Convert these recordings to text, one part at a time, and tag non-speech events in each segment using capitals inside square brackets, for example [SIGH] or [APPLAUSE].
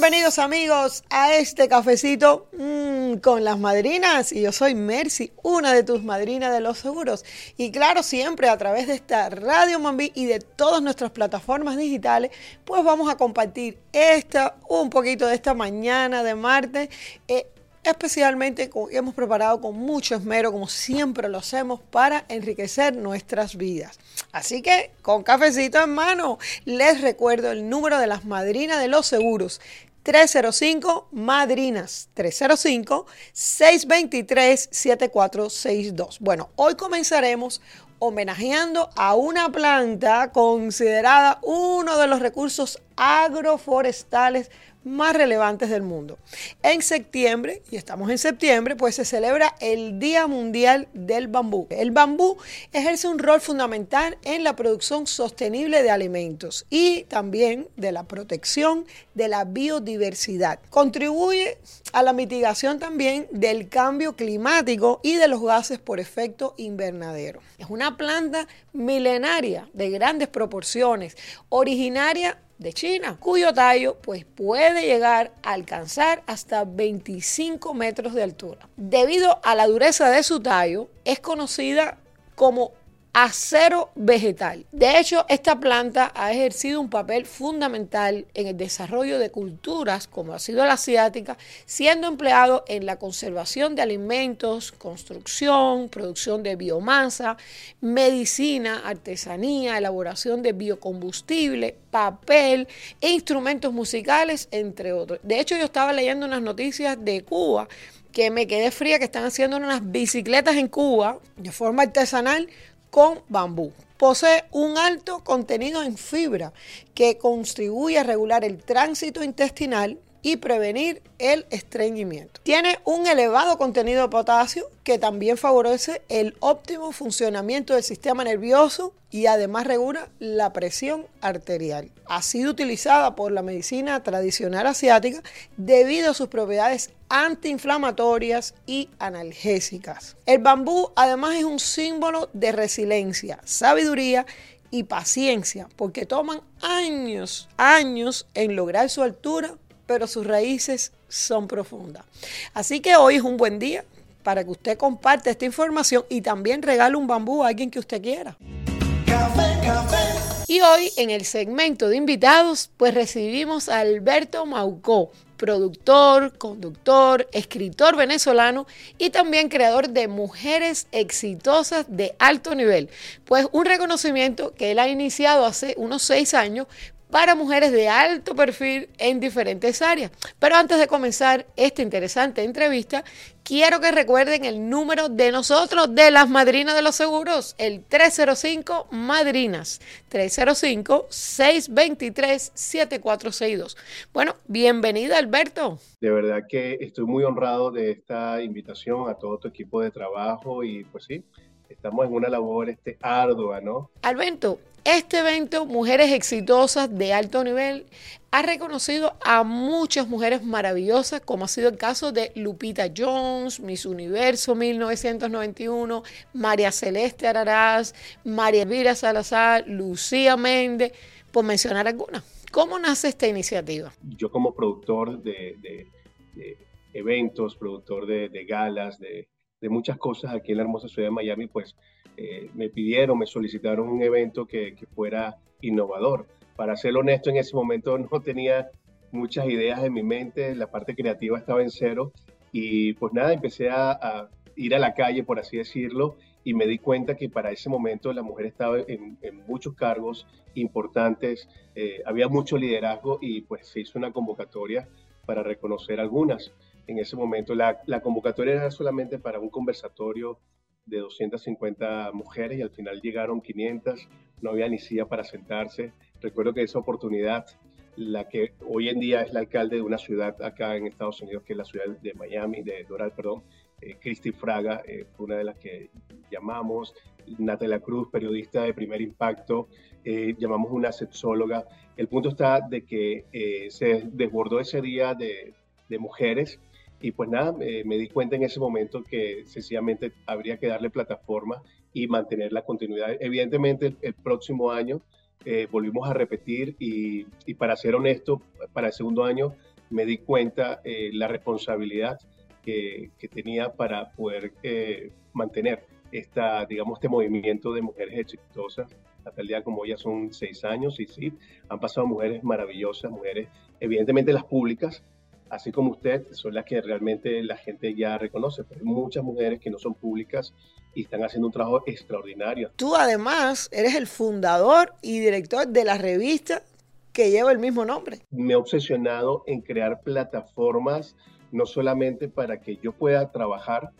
Bienvenidos amigos a este cafecito mmm, con las madrinas y yo soy Mercy, una de tus madrinas de los seguros y claro siempre a través de esta Radio Mambí y de todas nuestras plataformas digitales pues vamos a compartir esta un poquito de esta mañana de martes eh, especialmente hemos preparado con mucho esmero, como siempre lo hacemos, para enriquecer nuestras vidas. Así que, con cafecito en mano, les recuerdo el número de las madrinas de los seguros. 305 Madrinas 305 623 7462. Bueno, hoy comenzaremos homenajeando a una planta considerada uno de los recursos agroforestales más relevantes del mundo. En septiembre, y estamos en septiembre, pues se celebra el Día Mundial del Bambú. El bambú ejerce un rol fundamental en la producción sostenible de alimentos y también de la protección de la biodiversidad. Contribuye a la mitigación también del cambio climático y de los gases por efecto invernadero. Es una planta milenaria de grandes proporciones, originaria de China, cuyo tallo pues, puede llegar a alcanzar hasta 25 metros de altura. Debido a la dureza de su tallo, es conocida como acero vegetal. De hecho, esta planta ha ejercido un papel fundamental en el desarrollo de culturas como ha sido la asiática, siendo empleado en la conservación de alimentos, construcción, producción de biomasa, medicina, artesanía, elaboración de biocombustible, papel e instrumentos musicales, entre otros. De hecho, yo estaba leyendo unas noticias de Cuba que me quedé fría que están haciendo unas bicicletas en Cuba de forma artesanal con bambú. Posee un alto contenido en fibra que contribuye a regular el tránsito intestinal y prevenir el estreñimiento. Tiene un elevado contenido de potasio que también favorece el óptimo funcionamiento del sistema nervioso y además regula la presión arterial. Ha sido utilizada por la medicina tradicional asiática debido a sus propiedades antiinflamatorias y analgésicas. El bambú además es un símbolo de resiliencia, sabiduría y paciencia, porque toman años, años en lograr su altura pero sus raíces son profundas. Así que hoy es un buen día para que usted comparte esta información y también regale un bambú a alguien que usted quiera. Y hoy en el segmento de invitados, pues recibimos a Alberto Maucó, productor, conductor, escritor venezolano y también creador de Mujeres Exitosas de Alto Nivel. Pues un reconocimiento que él ha iniciado hace unos seis años para mujeres de alto perfil en diferentes áreas. Pero antes de comenzar esta interesante entrevista, quiero que recuerden el número de nosotros, de las madrinas de los seguros, el 305 Madrinas, 305-623-7462. Bueno, bienvenida Alberto. De verdad que estoy muy honrado de esta invitación a todo tu equipo de trabajo y pues sí, estamos en una labor este, ardua, ¿no? Alberto, este evento, Mujeres Exitosas de Alto Nivel, ha reconocido a muchas mujeres maravillosas, como ha sido el caso de Lupita Jones, Miss Universo 1991, María Celeste Araraz, María Elvira Salazar, Lucía Méndez, por mencionar algunas. ¿Cómo nace esta iniciativa? Yo como productor de, eventos, productor de, galas, de, muchas cosas aquí en la hermosa ciudad de Miami, pues eh, me pidieron, me solicitaron un evento que, fuera innovador. Para ser honesto, en ese momento no [LAUGHS] tenía muchas ideas en mi mente, la parte creativa estaba en cero y pues nada, empecé a, ir a la calle, por así decirlo, y me di cuenta que para ese momento la mujer estaba en, muchos cargos importantes, eh, había mucho liderazgo y pues se hizo una convocatoria para reconocer algunas. En ese momento la, la convocatoria era solamente para un conversatorio de 250 mujeres y al final llegaron 500, no había ni silla para sentarse. Recuerdo que esa oportunidad, la que hoy en día es la alcalde de una ciudad acá en Estados Unidos, que es la ciudad de Miami, de Doral, perdón, eh, Fraga, eh, fue una de las que llamamos, Natalia Cruz, periodista de primer impacto, eh, llamamos una sexóloga. El punto está de que se desbordó ese día de mujeres y pues nada, me di cuenta en ese momento que sencillamente habría que darle plataforma y mantener la continuidad. Evidentemente, el, próximo año eh, volvimos a repetir y, y, para ser honesto, para el segundo año me di cuenta eh, la responsabilidad que, que, tenía para poder eh, mantener esta, digamos, este movimiento de mujeres exitosas. Hasta el día como ya son seis años y sí, han pasado mujeres maravillosas, mujeres, evidentemente las públicas, así como usted, son las que realmente la gente ya reconoce, pero hay muchas mujeres que no son públicas y están haciendo un trabajo extraordinario. Tú además eres el fundador y director de la revista que lleva el mismo nombre. Me he obsesionado en crear plataformas no solamente para que yo pueda trabajar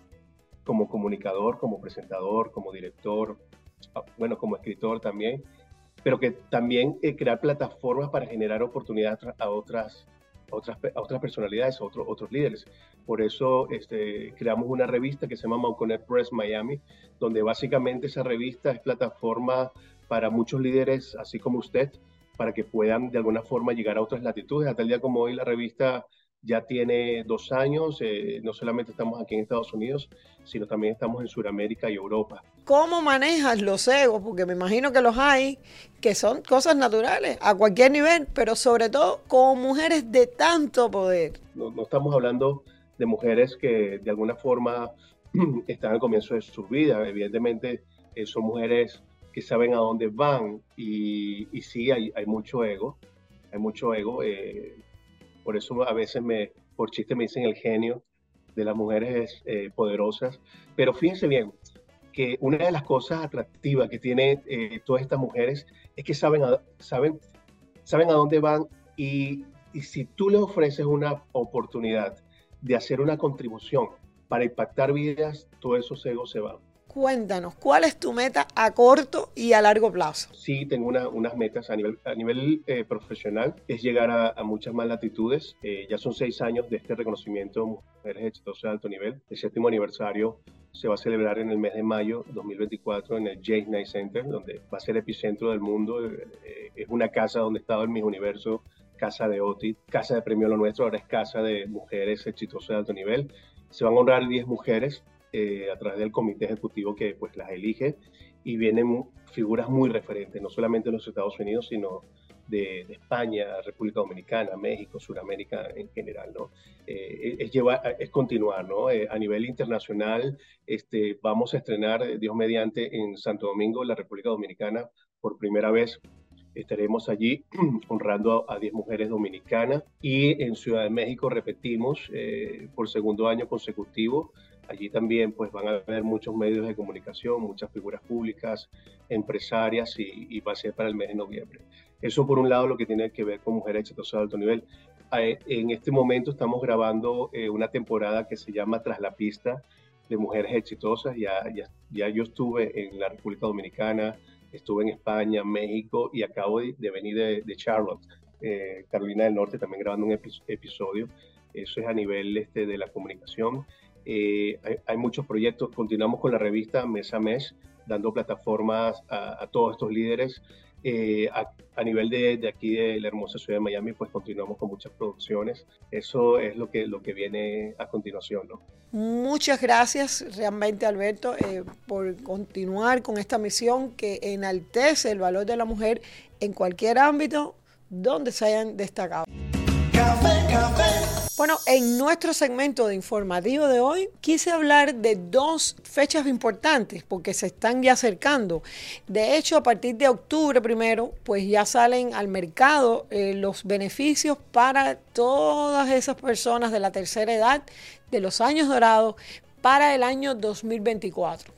como comunicador, como presentador, como director, ah, bueno, como escritor también, pero que también eh, crear plataformas para generar oportunidades a otras, otras, a otras personalidades, a otros, líderes. Por eso este, creamos una revista que se llama Mauconet Press Miami, donde básicamente esa revista es plataforma para muchos líderes, así como usted, para que puedan de alguna forma llegar a otras latitudes. Hasta el día como hoy la revista ya tiene dos años, eh, no solamente estamos aquí en Estados Unidos, sino también estamos en Sudamérica y Europa. ¿Cómo manejas los egos? Porque me imagino que los hay, que son cosas naturales a cualquier nivel, pero sobre todo con mujeres de tanto poder. No, estamos hablando de mujeres que de alguna forma [CLEARS THROAT] están al comienzo de su vida, evidentemente eh, son mujeres que saben a dónde van y, y sí hay, hay, mucho ego, hay mucho ego. Eh, por eso a veces me, por chiste me dicen el genio de las mujeres eh, poderosas. Pero fíjense bien que una de las cosas atractivas que tienen eh, todas estas mujeres es que saben a, saben, saben a dónde van y, y si tú les ofreces una oportunidad de hacer una contribución para impactar vidas, todos esos egos se van. Cuéntanos, ¿cuál es tu meta a corto y a largo plazo? Sí, tengo unas metas a nivel, a nivel eh, profesional, es llegar a, muchas más latitudes. Eh, ya son seis años de este reconocimiento Mujeres Exitosas de Alto Nivel. El séptimo aniversario se va a celebrar en el mes de mayo 2024 en el James Knight Center, donde va a ser epicentro del mundo. Eh, es una casa donde estaba el Miss Universo, casa de OTI, casa de Premio Lo Nuestro, ahora es casa de mujeres exitosas de alto nivel. Se van a honrar 10 mujeres eh, a través del comité ejecutivo que pues las elige y vienen figuras muy referentes, no solamente de los Estados Unidos, sino de, España, República Dominicana, México, Sudamérica en general, ¿no? Eh, es, llevar, es continuar, ¿no? Eh, a nivel internacional, este, vamos a estrenar, Dios mediante, en Santo Domingo, la República Dominicana, por primera vez estaremos allí [CLEARS THROAT] honrando a 10 mujeres dominicanas y en Ciudad de México repetimos por segundo año consecutivo Allí también pues van a haber muchos medios de comunicación, muchas figuras públicas, empresarias y, va a ser para el mes de noviembre. Eso por un lado lo que tiene que ver con Mujeres Exitosas de Alto Nivel. Eh, en este momento estamos grabando eh, una temporada que se llama Tras la Pista de Mujeres Exitosas. Ya, yo estuve en la República Dominicana, estuve en España, México y acabo de, venir de, Charlotte, eh, Carolina del Norte, también grabando un episodio. Eso es a nivel este, de la comunicación. Eh, hay, muchos proyectos, continuamos con la revista mes a mes, dando plataformas a, todos estos líderes. Eh, a, nivel de, de, aquí de la hermosa ciudad de Miami, pues continuamos con muchas producciones. Eso es lo que, lo que viene a continuación. ¿no? Muchas gracias realmente, Alberto, eh, por continuar con esta misión que enaltece el valor de la mujer en cualquier ámbito donde se hayan destacado. Café, café. Bueno, en nuestro segmento de informativo de hoy quise hablar de dos fechas importantes porque se están ya acercando. De hecho, a partir de octubre primero, pues ya salen al mercado eh, los beneficios para todas esas personas de la tercera edad, de los años dorados, para el año 2024.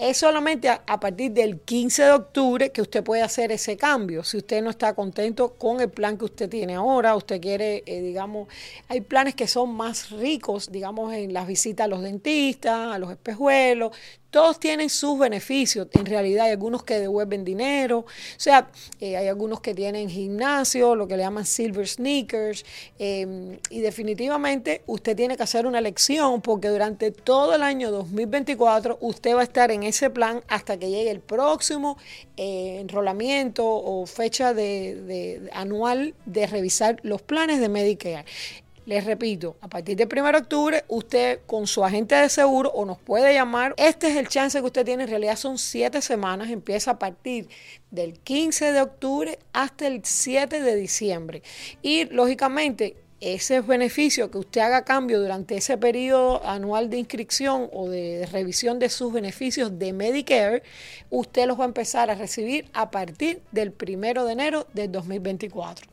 Es solamente a, partir del 15 de octubre que usted puede hacer ese cambio. Si usted no está contento con el plan que usted tiene ahora, usted quiere, eh, digamos, hay planes que son más ricos, digamos, en las visitas a los dentistas, a los espejuelos, todos tienen sus beneficios. En realidad hay algunos que devuelven dinero, o sea, eh, hay algunos que tienen gimnasio, lo que le llaman silver sneakers, em, y definitivamente usted tiene que hacer una elección porque durante todo el año 2024 usted va a estar en ese plan hasta que llegue el próximo eh, enrolamiento o fecha de, anual de revisar los planes de Medicare. Les repito, a partir del 1 de octubre, usted con su agente de seguro o nos puede llamar. Este es el chance que usted tiene. En realidad son siete semanas. Empieza a partir del 15 de octubre hasta el 7 de diciembre. Y lógicamente, ese beneficio que usted haga cambio durante ese periodo anual de inscripción o de, revisión de sus beneficios de Medicare, usted los va a empezar a recibir a partir del primero de enero del 2024.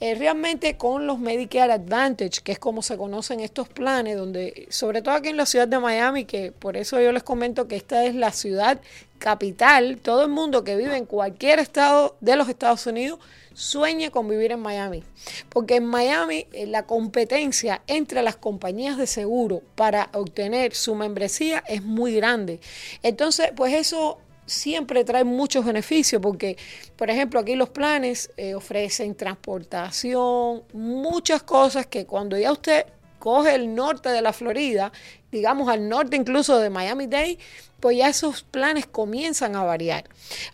Eh, realmente con los Medicare Advantage, que es como se conocen estos planes, donde sobre todo aquí en la ciudad de Miami, que por eso yo les comento que esta es la ciudad capital, todo el mundo que vive en cualquier estado de los Estados Unidos sueñe con vivir en Miami. Porque en Miami eh, la competencia entre las compañías de seguro para obtener su membresía es muy grande. Entonces, pues eso siempre trae muchos beneficios porque, por ejemplo, aquí los planes eh, ofrecen transportación, muchas cosas que cuando ya usted coge el norte de la Florida, digamos al norte incluso de Miami-Dade, pues ya esos planes comienzan a variar.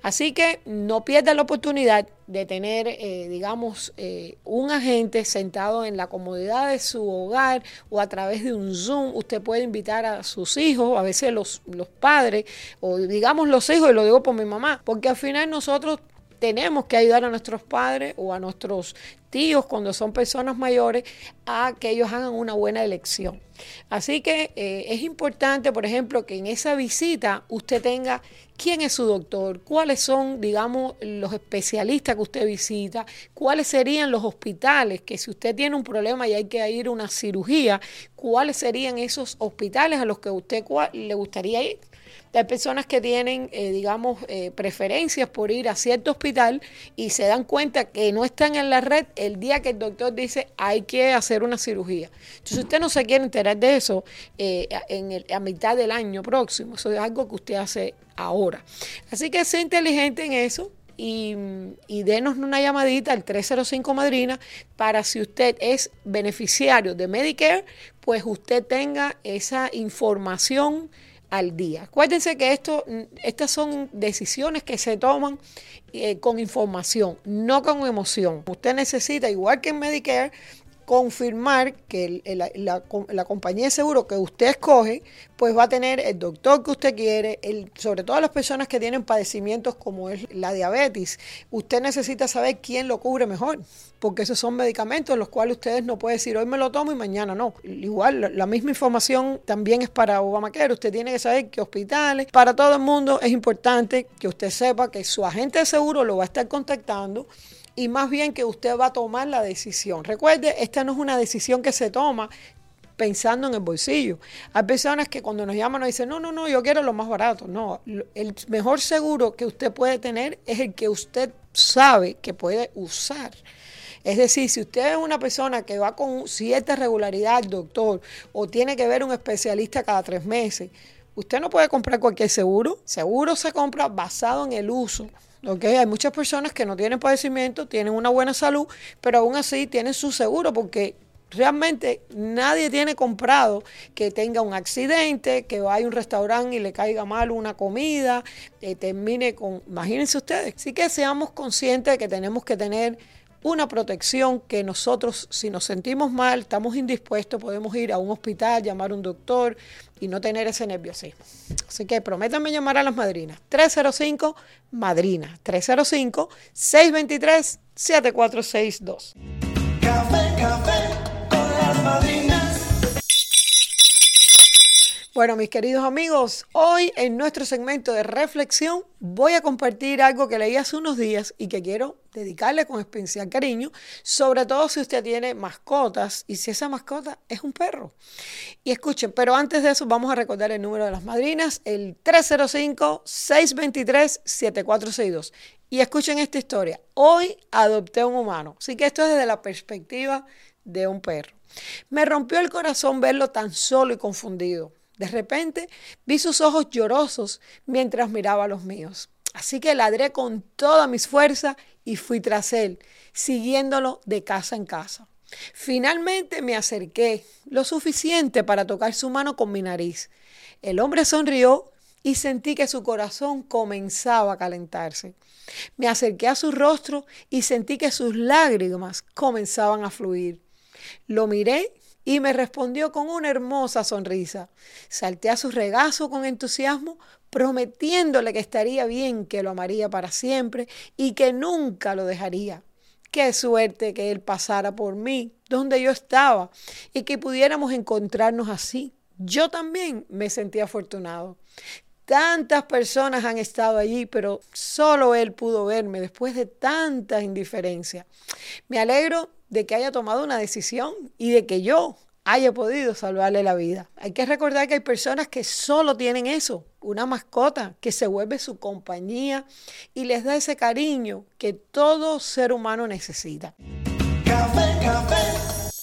Así que no pierda la oportunidad de tener, eh, digamos, eh, un agente sentado en la comodidad de su hogar o a través de un Zoom. Usted puede invitar a sus hijos, a veces los, los padres, o digamos los hijos, y lo digo por mi mamá, porque al final nosotros tenemos que ayudar a nuestros padres o a nuestros tíos cuando son personas mayores a que ellos hagan una buena elección. Así que eh, es importante, por ejemplo, que en esa visita usted tenga quién es su doctor, cuáles son, digamos, los especialistas que usted visita, cuáles serían los hospitales, que si usted tiene un problema y hay que ir a una cirugía, cuáles serían esos hospitales a los que usted le gustaría ir. Hay personas que tienen, eh, digamos, eh, preferencias por ir a cierto hospital y se dan cuenta que no están en la red el día que el doctor dice hay que hacer una cirugía. Entonces, usted no se quiere enterar de eso eh, en a mitad del año próximo. Eso es algo que usted hace ahora. Así que sea inteligente en eso. Y, y, denos una llamadita al 305 Madrina para si usted es beneficiario de Medicare, pues usted tenga esa información al día. Acuérdense que esto, estas son decisiones que se toman eh, con información, no con emoción. Usted necesita, igual que en Medicare, confirmar que la, compañía de seguro que usted escoge, pues va a tener el doctor que usted quiere, el, sobre todo las personas que tienen padecimientos como es la diabetes. Usted necesita saber quién lo cubre mejor, porque esos son medicamentos los cuales ustedes no pueden decir hoy me lo tomo y mañana no. Igual, la misma información también es para Obamacare. Usted tiene que saber qué hospitales, para todo el mundo es importante que usted sepa que su agente de seguro lo va a estar contactando y más bien que usted va a tomar la decisión. Recuerde, esta no es una decisión que se toma pensando en el bolsillo. Hay personas que cuando nos llaman nos dicen, no, no, no, yo quiero lo más barato. No, el mejor seguro que usted puede tener es el que usted sabe que puede usar. Es decir, si usted es una persona que va con cierta regularidad al doctor o tiene que ver un especialista cada tres meses, usted no puede comprar cualquier seguro. Seguro se compra basado en el uso hay muchas personas que no tienen padecimiento, tienen una buena salud, pero aún así tienen su seguro porque realmente nadie tiene comprado que tenga un accidente, que vaya a un restaurante y le caiga mal una comida, que termine con, imagínense ustedes. Así que seamos conscientes de que tenemos que tener una protección que nosotros, si nos sentimos mal, estamos indispuestos, podemos ir a un hospital, llamar a un doctor y no tener ese nerviosismo. Así que prométanme llamar a las madrinas. 305 Madrina. 305 623 7462. Café, café con las madrinas. Bueno, mis queridos amigos, hoy en nuestro segmento de reflexión voy a compartir algo que leí hace unos días y que quiero dedicarle con especial cariño, sobre todo si usted tiene mascotas y si esa mascota es un perro. Y escuchen, pero antes de eso vamos a recordar el número de las madrinas, el 305-623-7462. Y escuchen esta historia. Hoy adopté un humano, así que esto es desde la perspectiva de un perro. Me rompió el corazón verlo tan solo y confundido. De repente vi sus ojos llorosos mientras miraba los míos. Así que ladré con toda mis fuerzas y fui tras él, siguiéndolo de casa en casa. Finalmente me acerqué lo suficiente para tocar su mano con mi nariz. El hombre sonrió y sentí que su corazón comenzaba a calentarse. Me acerqué a su rostro y sentí que sus lágrimas comenzaban a fluir. Lo miré y me respondió con una hermosa sonrisa. Salté a su regazo con entusiasmo, prometiéndole que estaría bien, que lo amaría para siempre y que nunca lo dejaría. Qué suerte que él pasara por mí donde yo estaba y que pudiéramos encontrarnos así. Yo también me sentí afortunado. Tantas personas han estado allí, pero solo él pudo verme después de tanta indiferencia. Me alegro de que haya tomado una decisión y de que yo haya podido salvarle la vida. Hay que recordar que hay personas que solo tienen eso, una mascota que se vuelve su compañía y les da ese cariño que todo ser humano necesita.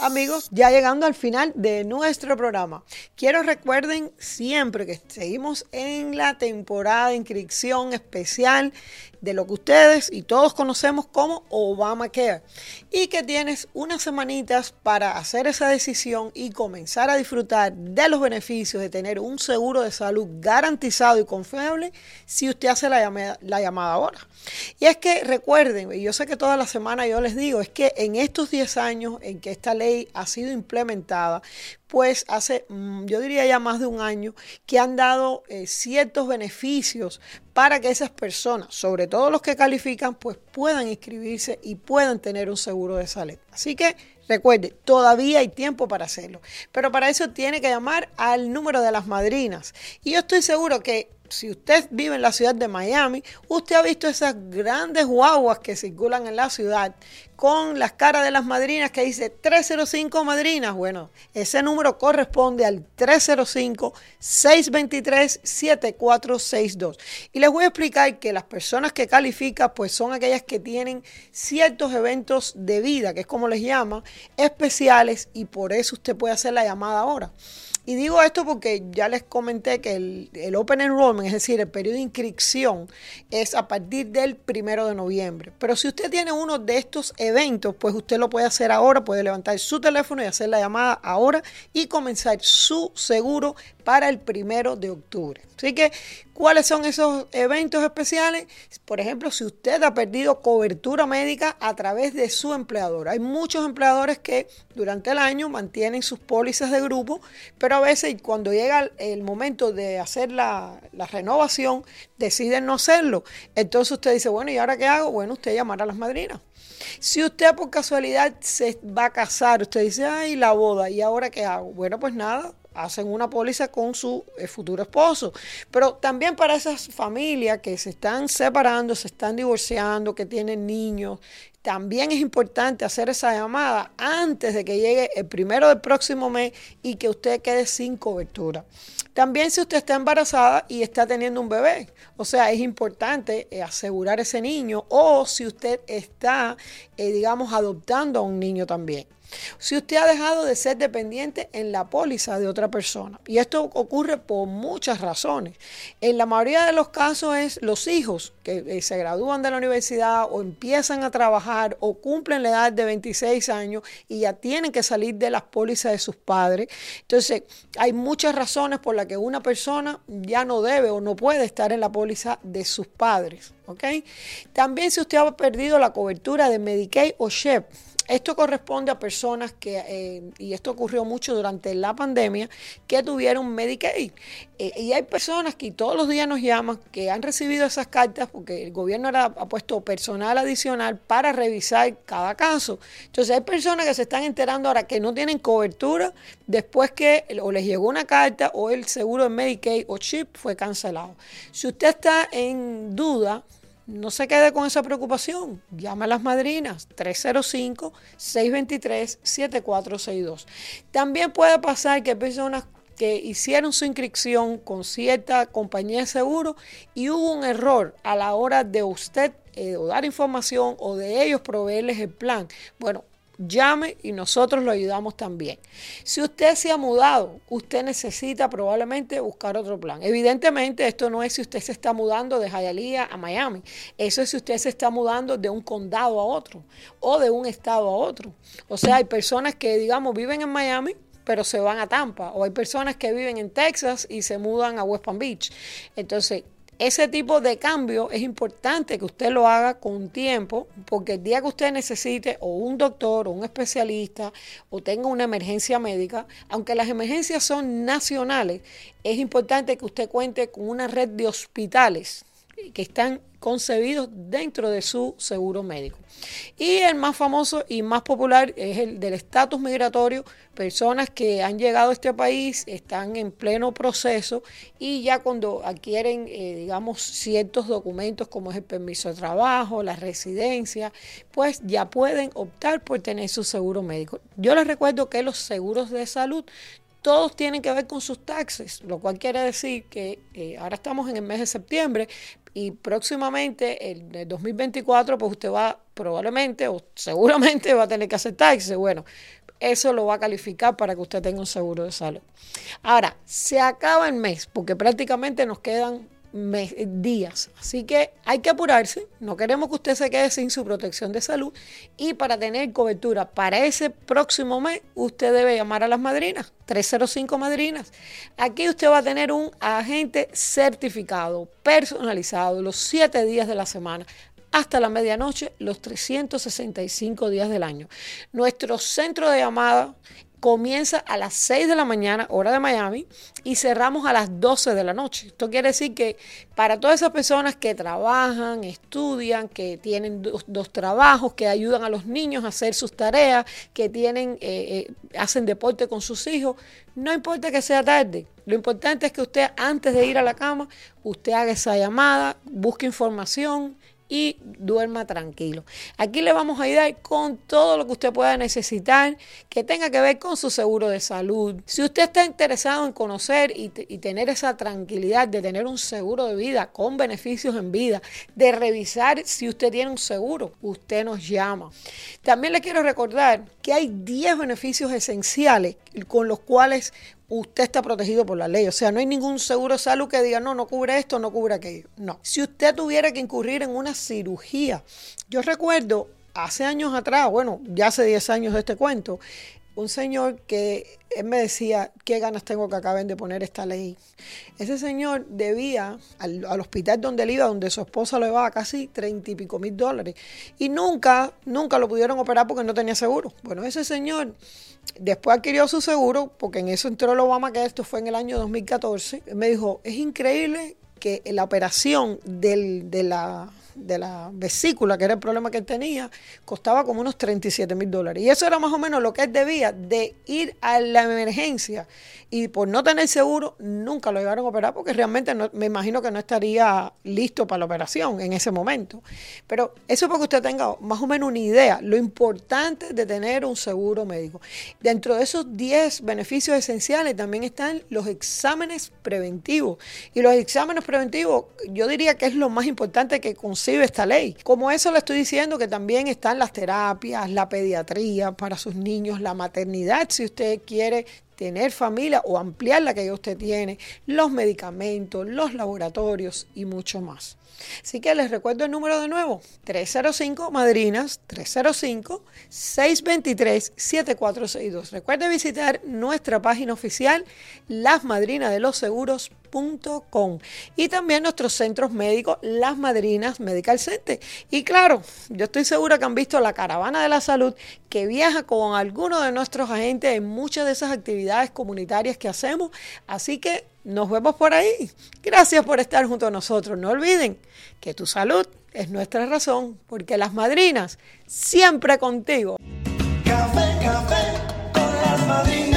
Amigos, ya llegando al final de nuestro programa, quiero recuerden siempre que seguimos en la temporada de inscripción especial de lo que ustedes y todos conocemos como Obamacare y que tienes unas semanitas para hacer esa decisión y comenzar a disfrutar de los beneficios de tener un seguro de salud garantizado y confiable si usted hace la llamada, la llamada ahora. Y es que recuerden, y yo sé que toda la semana yo les digo, es que en estos 10 años en que esta ley ha sido implementada, pues hace, mm, yo diría ya más de un año, que han dado eh, ciertos beneficios para que esas personas, sobre todo los que califican, pues puedan inscribirse y puedan tener un seguro de salud. Así que recuerde, todavía hay tiempo para hacerlo, pero para eso tiene que llamar al número de las madrinas. Y yo estoy seguro que si usted vive en la ciudad de Miami, usted ha visto esas grandes guaguas que circulan en la ciudad con las caras de las madrinas que dice 305 madrinas. Bueno, ese número corresponde al 305-623-7462. Y les voy a explicar que las personas que califican pues son aquellas que tienen ciertos eventos de vida, que es como les llama, especiales y por eso usted puede hacer la llamada ahora. Y digo esto porque ya les comenté que el, Open Enrollment, es decir, el periodo de inscripción, es a partir del primero de noviembre. Pero si usted tiene uno de estos eventos, pues usted lo puede hacer ahora, puede levantar su teléfono y hacer la llamada ahora y comenzar su seguro para el primero de octubre. Así que, ¿cuáles son esos eventos especiales? Por ejemplo, si usted ha perdido cobertura médica a través de su empleador. Hay muchos empleadores que durante el año mantienen sus pólizas de grupo, pero a veces cuando llega el momento de hacer la, la renovación, deciden no hacerlo. Entonces usted dice, bueno, ¿y ahora qué hago? Bueno, usted llamará a las madrinas. Si usted por casualidad se va a casar, usted dice, ay, la boda, ¿y ahora qué hago? Bueno, pues nada, hacen una póliza con su eh, futuro esposo. Pero también para esas familias que se están separando, se están divorciando, que tienen niños, también es importante hacer esa llamada antes de que llegue el primero del próximo mes y que usted quede sin cobertura. También si usted está embarazada y está teniendo un bebé, o sea, es importante eh, asegurar ese niño o si usted está, eh, digamos, adoptando a un niño también. Si usted ha dejado de ser dependiente en la póliza de otra persona, y esto ocurre por muchas razones. En la mayoría de los casos es los hijos que eh, se gradúan de la universidad o empiezan a trabajar o cumplen la edad de 26 años y ya tienen que salir de las pólizas de sus padres. Entonces, hay muchas razones por las que una persona ya no debe o no puede estar en la póliza de sus padres. También si usted ha perdido la cobertura de Medicaid o SHEP, esto corresponde a personas que, eh, y esto ocurrió mucho durante la pandemia, que tuvieron Medicaid. Eh, y hay personas que todos los días nos llaman que han recibido esas cartas porque el gobierno ha puesto personal adicional para revisar cada caso. Entonces hay personas que se están enterando ahora que no tienen cobertura después que o les llegó una carta o el seguro de Medicaid o CHIP fue cancelado. Si usted está en duda, no se quede con esa preocupación. Llama a las madrinas 305-623-7462. También puede pasar que personas que hicieron su inscripción con cierta compañía de seguro y hubo un error a la hora de usted eh, dar información o de ellos proveerles el plan. Bueno, llame y nosotros lo ayudamos también. Si usted se ha mudado, usted necesita probablemente buscar otro plan. Evidentemente, esto no es si usted se está mudando de Hialeah a Miami. Eso es si usted se está mudando de un condado a otro o de un estado a otro. O sea, hay personas que, digamos, viven en Miami, pero se van a Tampa. O hay personas que viven en Texas y se mudan a West Palm Beach. Entonces, ese tipo de cambio es importante que usted lo haga con tiempo, porque el día que usted necesite o un doctor o un especialista o tenga una emergencia médica, aunque las emergencias son nacionales, es importante que usted cuente con una red de hospitales que están concebidos dentro de su seguro médico. Y el más famoso y más popular es el del estatus migratorio, personas que han llegado a este país, están en pleno proceso y ya cuando adquieren, eh, digamos, ciertos documentos como es el permiso de trabajo, la residencia, pues ya pueden optar por tener su seguro médico. Yo les recuerdo que los seguros de salud todos tienen que ver con sus taxes, lo cual quiere decir que eh, ahora estamos en el mes de septiembre y próximamente, en el 2024, pues usted va probablemente o seguramente va a tener que hacer taxes. Bueno, eso lo va a calificar para que usted tenga un seguro de salud. Ahora, se acaba el mes porque prácticamente nos quedan días. Así que hay que apurarse. No queremos que usted se quede sin su protección de salud. Y para tener cobertura para ese próximo mes, usted debe llamar a las madrinas, 305 madrinas. Aquí usted va a tener un agente certificado, personalizado, los siete días de la semana hasta la medianoche los 365 días del año. Nuestro centro de llamada comienza a las 6 de la mañana, hora de Miami, y cerramos a las 12 de la noche. Esto quiere decir que para todas esas personas que trabajan, estudian, que tienen dos, trabajos, que ayudan a los niños a hacer sus tareas, que tienen, eh, eh, hacen deporte con sus hijos, no importa que sea tarde. Lo importante es que usted antes de ir a la cama, usted haga esa llamada, busque información, y duerma tranquilo. Aquí le vamos a ayudar con todo lo que usted pueda necesitar que tenga que ver con su seguro de salud. Si usted está interesado en conocer y, tener esa tranquilidad de tener un seguro de vida con beneficios en vida, de revisar si usted tiene un seguro, usted nos llama. También le quiero recordar que hay 10 beneficios esenciales con los cuales usted está protegido por la ley. O sea, no hay ningún seguro de salud que diga, no, no cubre esto, no cubre aquello. No. Si usted tuviera que incurrir en una cirugía, yo recuerdo hace años atrás, bueno, ya hace 10 años de este cuento, un señor que él me decía, qué ganas tengo que acaben de poner esta ley. Ese señor debía al, hospital donde él iba, donde su esposa lo llevaba casi treinta y pico mil dólares. Y nunca, nunca lo pudieron operar porque no tenía seguro. Bueno, ese señor después adquirió su seguro, porque en eso entró el Obama, que esto fue en el año 2014. me dijo, es increíble que la operación del, de la de la vesícula, que era el problema que tenía, costaba como unos 37 mil dólares. Y eso era más o menos lo que él debía de ir a la emergencia. Y por no tener seguro, nunca lo llegaron a operar porque realmente me imagino que no estaría listo para la operación en ese momento. Pero eso es para que usted tenga más o menos una idea, lo importante de tener un seguro médico. Dentro de esos 10 beneficios esenciales también están los exámenes preventivos. Y los exámenes preventivos, yo diría que es lo más importante que consigue esta ley. Como eso le estoy diciendo que también están las terapias, la pediatría para sus niños, la maternidad si usted quiere tener familia o ampliar la que ya usted tiene, los medicamentos, los laboratorios y mucho más. Así que les recuerdo el número de nuevo, 305 Madrinas, 305-623-7462. Recuerde visitar nuestra página oficial, Las Madrinas de los Seguros y también nuestros centros médicos, las madrinas Medical Center. Y claro, yo estoy segura que han visto la caravana de la salud que viaja con algunos de nuestros agentes en muchas de esas actividades comunitarias que hacemos. Así que nos vemos por ahí. Gracias por estar junto a nosotros. No olviden que tu salud es nuestra razón, porque las madrinas siempre contigo. Café, café con las madrinas.